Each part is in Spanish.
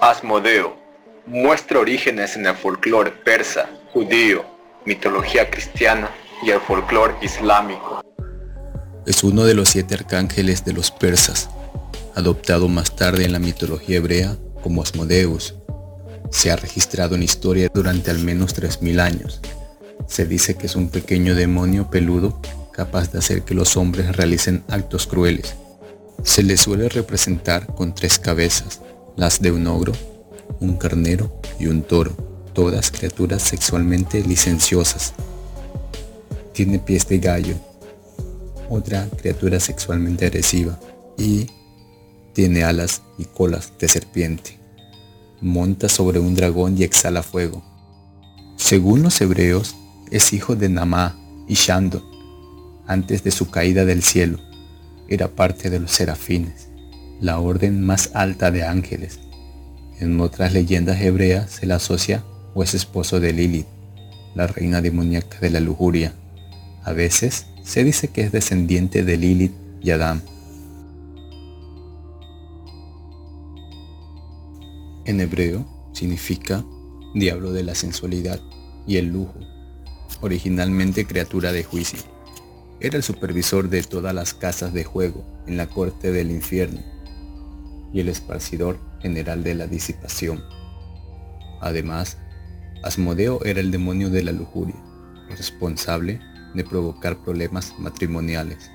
Asmodeo muestra orígenes en el folclore persa, judío, mitología cristiana y el folclore islámico. Es uno de los siete arcángeles de los persas, adoptado más tarde en la mitología hebrea como Asmodeus. Se ha registrado en historia durante al menos 3.000 años. Se dice que es un pequeño demonio peludo capaz de hacer que los hombres realicen actos crueles. Se le suele representar con tres cabezas, las de un ogro, un carnero y un toro, todas criaturas sexualmente licenciosas. Tiene pies de gallo, otra criatura sexualmente agresiva, y tiene alas y colas de serpiente. Monta sobre un dragón y exhala fuego. Según los hebreos, es hijo de Namá y Shandon. Antes de su caída del cielo, era parte de los serafines, la orden más alta de ángeles. En otras leyendas hebreas se la asocia o es esposo de Lilith, la reina demoníaca de la lujuria. A veces se dice que es descendiente de Lilith y Adán. En hebreo significa diablo de la sensualidad y el lujo, originalmente criatura de juicio. Era el supervisor de todas las casas de juego en la corte del infierno y el esparcidor general de la disipación. Además, Asmodeo era el demonio de la lujuria, responsable de provocar problemas matrimoniales.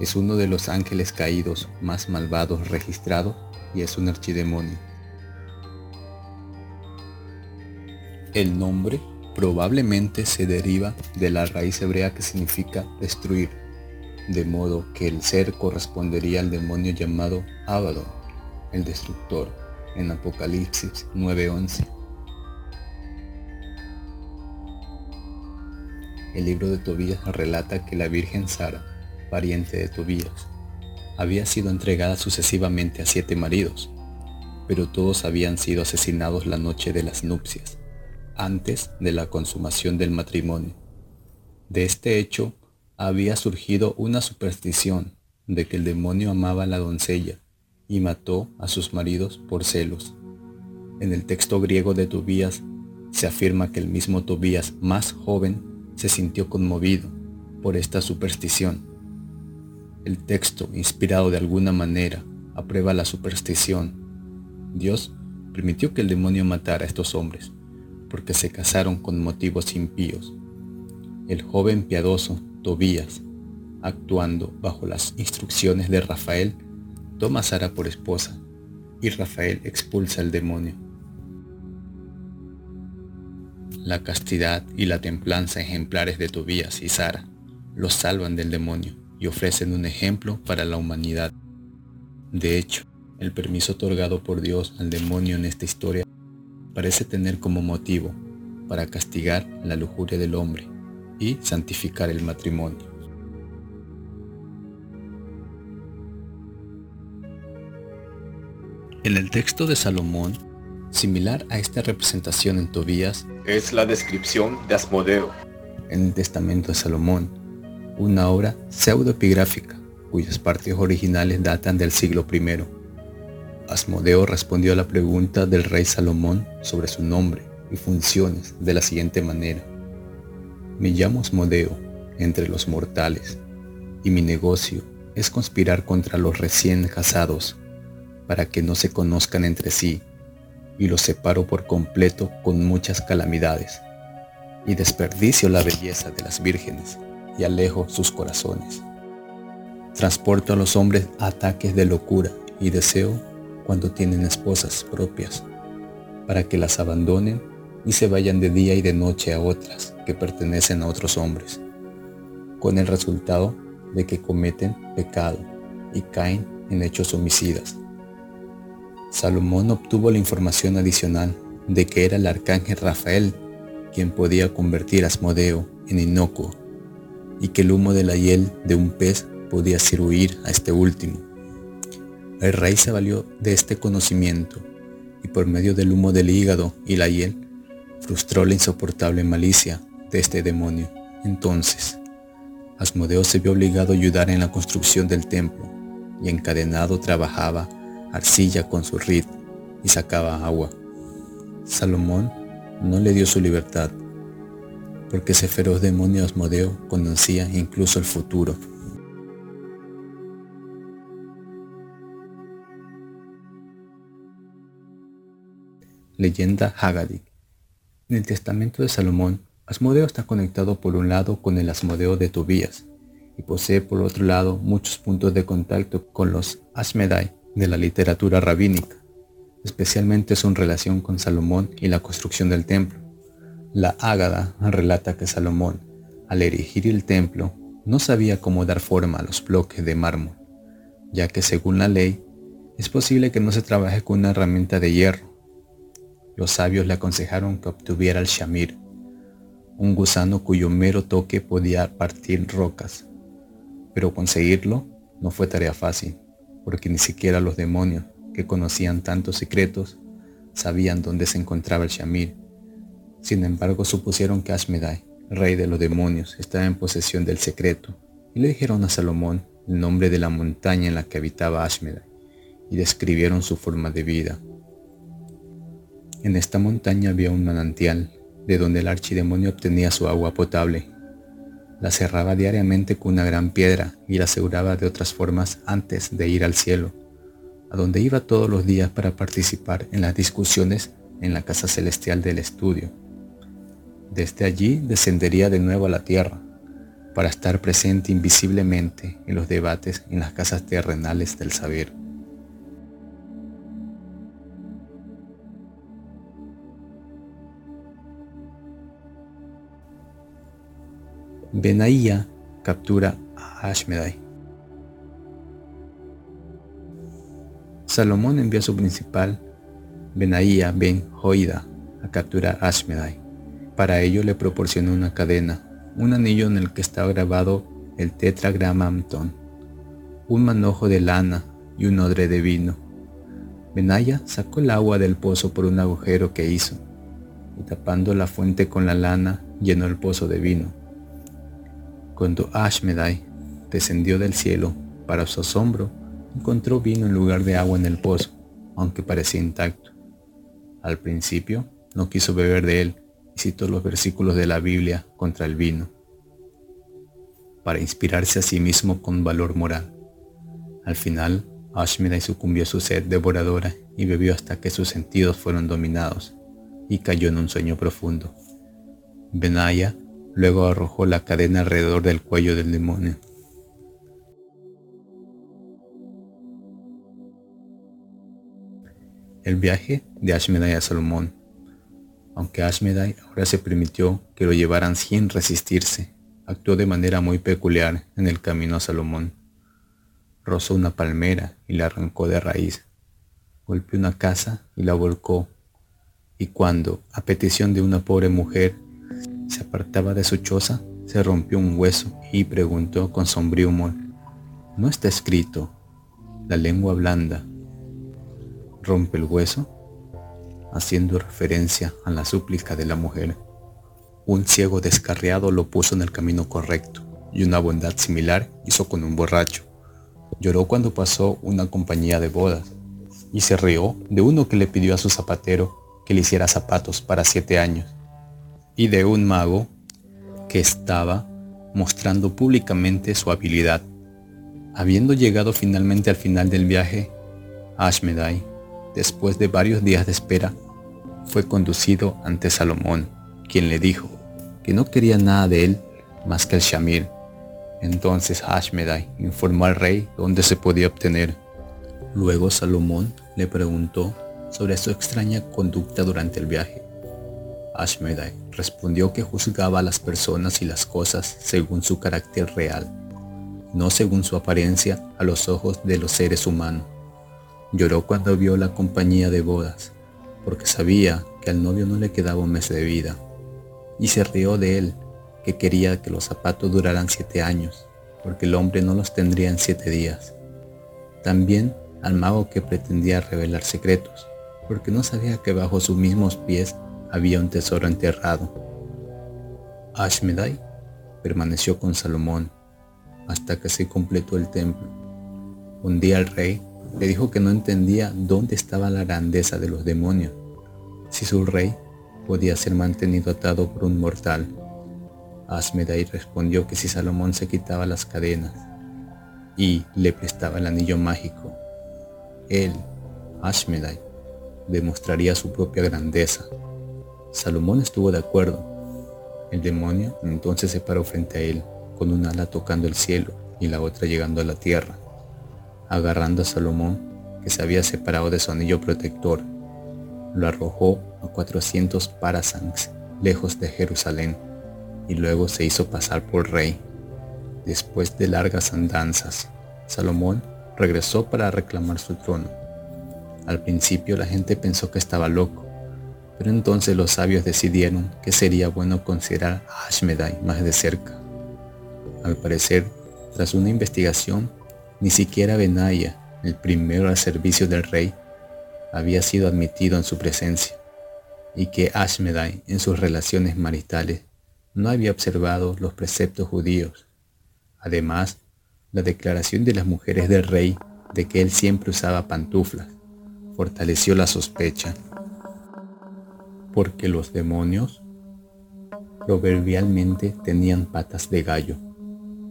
Es uno de los ángeles caídos más malvados registrados y es un archidemonio. El nombre probablemente se deriva de la raíz hebrea que significa destruir, de modo que el ser correspondería al demonio llamado Abaddon, el destructor, en Apocalipsis 9:11. El libro de Tobías relata que la Virgen Sara, pariente de Tobías, había sido entregada sucesivamente a siete maridos, pero todos habían sido asesinados la noche de las nupcias, antes de la consumación del matrimonio. De este hecho había surgido una superstición de que el demonio amaba a la doncella y mató a sus maridos por celos. En el texto griego de Tobías se afirma que el mismo Tobías más joven se sintió conmovido por esta superstición el texto, inspirado de alguna manera, aprueba la superstición. Dios permitió que el demonio matara a estos hombres, porque se casaron con motivos impíos. El joven piadoso, Tobías, actuando bajo las instrucciones de Rafael, toma a Sara por esposa, y Rafael expulsa al demonio. La castidad y la templanza ejemplares de Tobías y Sara los salvan del demonio y ofrecen un ejemplo para la humanidad. De hecho, el permiso otorgado por Dios al demonio en esta historia parece tener como motivo para castigar la lujuria del hombre y santificar el matrimonio. En el texto de Salomón, similar a esta representación en Tobías, es la descripción de Asmodeo. En el testamento de Salomón, una obra pseudoepigráfica cuyas partes originales datan del siglo I. Asmodeo respondió a la pregunta del rey Salomón sobre su nombre y funciones de la siguiente manera. Me llamo Asmodeo entre los mortales, y mi negocio es conspirar contra los recién casados, para que no se conozcan entre sí, y los separo por completo con muchas calamidades, y desperdicio la belleza de las vírgenes y alejo sus corazones. Transporto a los hombres ataques de locura y deseo cuando tienen esposas propias, para que las abandonen y se vayan de día y de noche a otras que pertenecen a otros hombres, con el resultado de que cometen pecado y caen en hechos homicidas. Salomón obtuvo la información adicional de que era el arcángel Rafael quien podía convertir a Asmodeo en inocuo y que el humo de la hiel de un pez podía hacer huir a este último. El rey se valió de este conocimiento y por medio del humo del hígado y la hiel frustró la insoportable malicia de este demonio. Entonces, Asmodeo se vio obligado a ayudar en la construcción del templo y encadenado trabajaba arcilla con su ritmo y sacaba agua. Salomón no le dio su libertad, porque ese feroz demonio Asmodeo conocía incluso el futuro. Leyenda Haggadah. En el testamento de Salomón, Asmodeo está conectado por un lado con el Asmodeo de Tobías y posee por otro lado muchos puntos de contacto con los Ashmedai de la literatura rabínica, especialmente su relación con Salomón y la construcción del templo. La Ágada relata que Salomón, al erigir el templo, no sabía cómo dar forma a los bloques de mármol, ya que según la ley, es posible que no se trabaje con una herramienta de hierro. Los sabios le aconsejaron que obtuviera el shamir, un gusano cuyo mero toque podía partir rocas. Pero conseguirlo no fue tarea fácil, porque ni siquiera los demonios, que conocían tantos secretos, sabían dónde se encontraba el shamir sin embargo, supusieron que Ashmedai, rey de los demonios, estaba en posesión del secreto, y le dijeron a Salomón el nombre de la montaña en la que habitaba Ashmedai, y describieron su forma de vida. En esta montaña había un manantial, de donde el archidemonio obtenía su agua potable. La cerraba diariamente con una gran piedra y la aseguraba de otras formas antes de ir al cielo, a donde iba todos los días para participar en las discusiones en la casa celestial del estudio. Desde allí descendería de nuevo a la tierra para estar presente invisiblemente en los debates en las casas terrenales del saber. Benaía captura a Ashmedai. Salomón envía a su principal, Benaía ben Joida, a capturar a Ashmedai. Para ello le proporcionó una cadena, un anillo en el que estaba grabado el tetragramanton, un manojo de lana y un odre de vino. Benaya sacó el agua del pozo por un agujero que hizo, y tapando la fuente con la lana, llenó el pozo de vino. Cuando Ashmedai descendió del cielo, para su asombro, encontró vino en lugar de agua en el pozo, aunque parecía intacto. Al principio no quiso beber de él, citó los versículos de la Biblia contra el vino, para inspirarse a sí mismo con valor moral. Al final, Ashmedai sucumbió a su sed devoradora y bebió hasta que sus sentidos fueron dominados y cayó en un sueño profundo. Benaya luego arrojó la cadena alrededor del cuello del demonio. El viaje de Ashmedai a Salomón aunque Ashmedai ahora se permitió que lo llevaran sin resistirse, actuó de manera muy peculiar en el camino a Salomón. Rozó una palmera y la arrancó de raíz. Golpeó una casa y la volcó. Y cuando, a petición de una pobre mujer, se apartaba de su choza, se rompió un hueso y preguntó con sombrío humor, ¿no está escrito, la lengua blanda rompe el hueso? haciendo referencia a la súplica de la mujer. Un ciego descarriado lo puso en el camino correcto y una bondad similar hizo con un borracho. Lloró cuando pasó una compañía de bodas y se rió de uno que le pidió a su zapatero que le hiciera zapatos para siete años y de un mago que estaba mostrando públicamente su habilidad. Habiendo llegado finalmente al final del viaje, Ashmedai, después de varios días de espera, fue conducido ante Salomón, quien le dijo que no quería nada de él más que el Shamir. Entonces Ashmedai informó al rey dónde se podía obtener. Luego Salomón le preguntó sobre su extraña conducta durante el viaje. Ashmedai respondió que juzgaba a las personas y las cosas según su carácter real, no según su apariencia a los ojos de los seres humanos. Lloró cuando vio la compañía de bodas porque sabía que al novio no le quedaba un mes de vida, y se rió de él, que quería que los zapatos duraran siete años, porque el hombre no los tendría en siete días. También al mago que pretendía revelar secretos, porque no sabía que bajo sus mismos pies había un tesoro enterrado. Ashmedai permaneció con Salomón hasta que se completó el templo. Un día el rey le dijo que no entendía dónde estaba la grandeza de los demonios, si su rey podía ser mantenido atado por un mortal. Asmedai respondió que si Salomón se quitaba las cadenas y le prestaba el anillo mágico, él, Ashmedai, demostraría su propia grandeza. Salomón estuvo de acuerdo. El demonio entonces se paró frente a él, con un ala tocando el cielo y la otra llegando a la tierra. Agarrando a Salomón, que se había separado de su anillo protector, lo arrojó a 400 parasangs, lejos de Jerusalén, y luego se hizo pasar por rey. Después de largas andanzas, Salomón regresó para reclamar su trono. Al principio la gente pensó que estaba loco, pero entonces los sabios decidieron que sería bueno considerar a Ashmedai más de cerca. Al parecer, tras una investigación, ni siquiera Benaya, el primero al servicio del rey, había sido admitido en su presencia, y que Ashmedai en sus relaciones maritales no había observado los preceptos judíos. Además, la declaración de las mujeres del rey de que él siempre usaba pantuflas fortaleció la sospecha, porque los demonios proverbialmente tenían patas de gallo.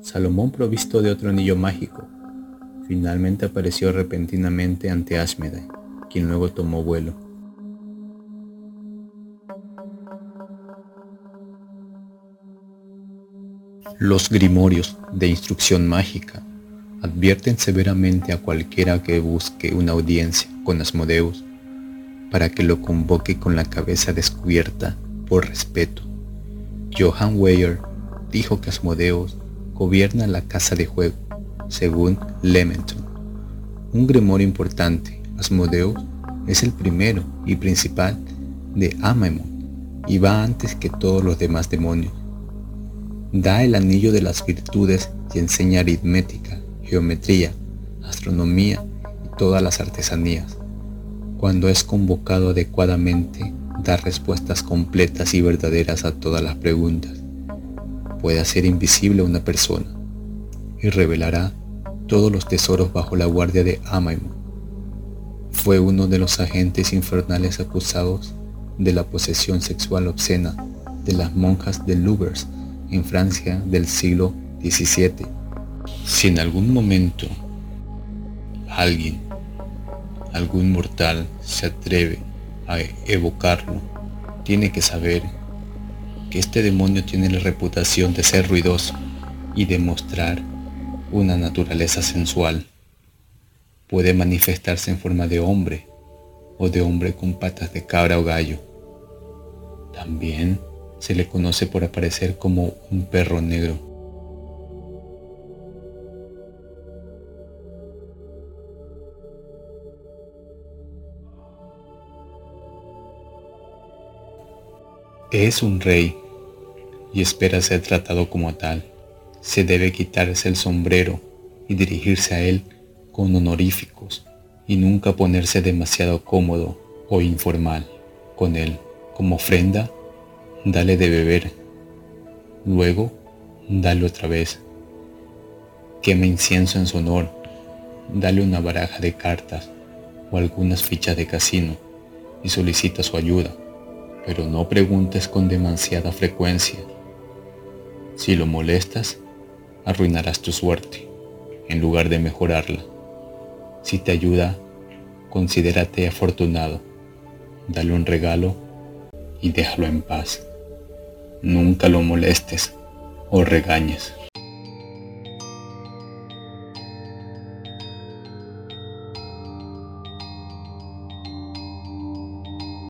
Salomón provisto de otro anillo mágico, finalmente apareció repentinamente ante Ashmedai, quien luego tomó vuelo. Los grimorios de instrucción mágica advierten severamente a cualquiera que busque una audiencia con Asmodeus para que lo convoque con la cabeza descubierta por respeto. Johann Weyer dijo que Asmodeus gobierna la casa de juego, según Lementon. Un grimorio importante, Asmodeus, es el primero y principal de Amaemon y va antes que todos los demás demonios. Da el anillo de las virtudes y enseña aritmética, geometría, astronomía y todas las artesanías. Cuando es convocado adecuadamente, da respuestas completas y verdaderas a todas las preguntas. Puede hacer invisible a una persona y revelará todos los tesoros bajo la guardia de Amaimon. Fue uno de los agentes infernales acusados de la posesión sexual obscena de las monjas de Louvers en Francia del siglo XVII si en algún momento alguien, algún mortal se atreve a evocarlo, tiene que saber que este demonio tiene la reputación de ser ruidoso y demostrar una naturaleza sensual. Puede manifestarse en forma de hombre o de hombre con patas de cabra o gallo. También se le conoce por aparecer como un perro negro es un rey y espera ser tratado como tal, se debe quitarse el sombrero y dirigirse a él con honoríficos y nunca ponerse demasiado cómodo o informal con él. Como ofrenda, dale de beber. Luego, dale otra vez. Quema incienso en su honor. Dale una baraja de cartas o algunas fichas de casino y solicita su ayuda pero no preguntes con demasiada frecuencia. Si lo molestas, arruinarás tu suerte, en lugar de mejorarla. Si te ayuda, considérate afortunado. Dale un regalo y déjalo en paz. Nunca lo molestes o regañes.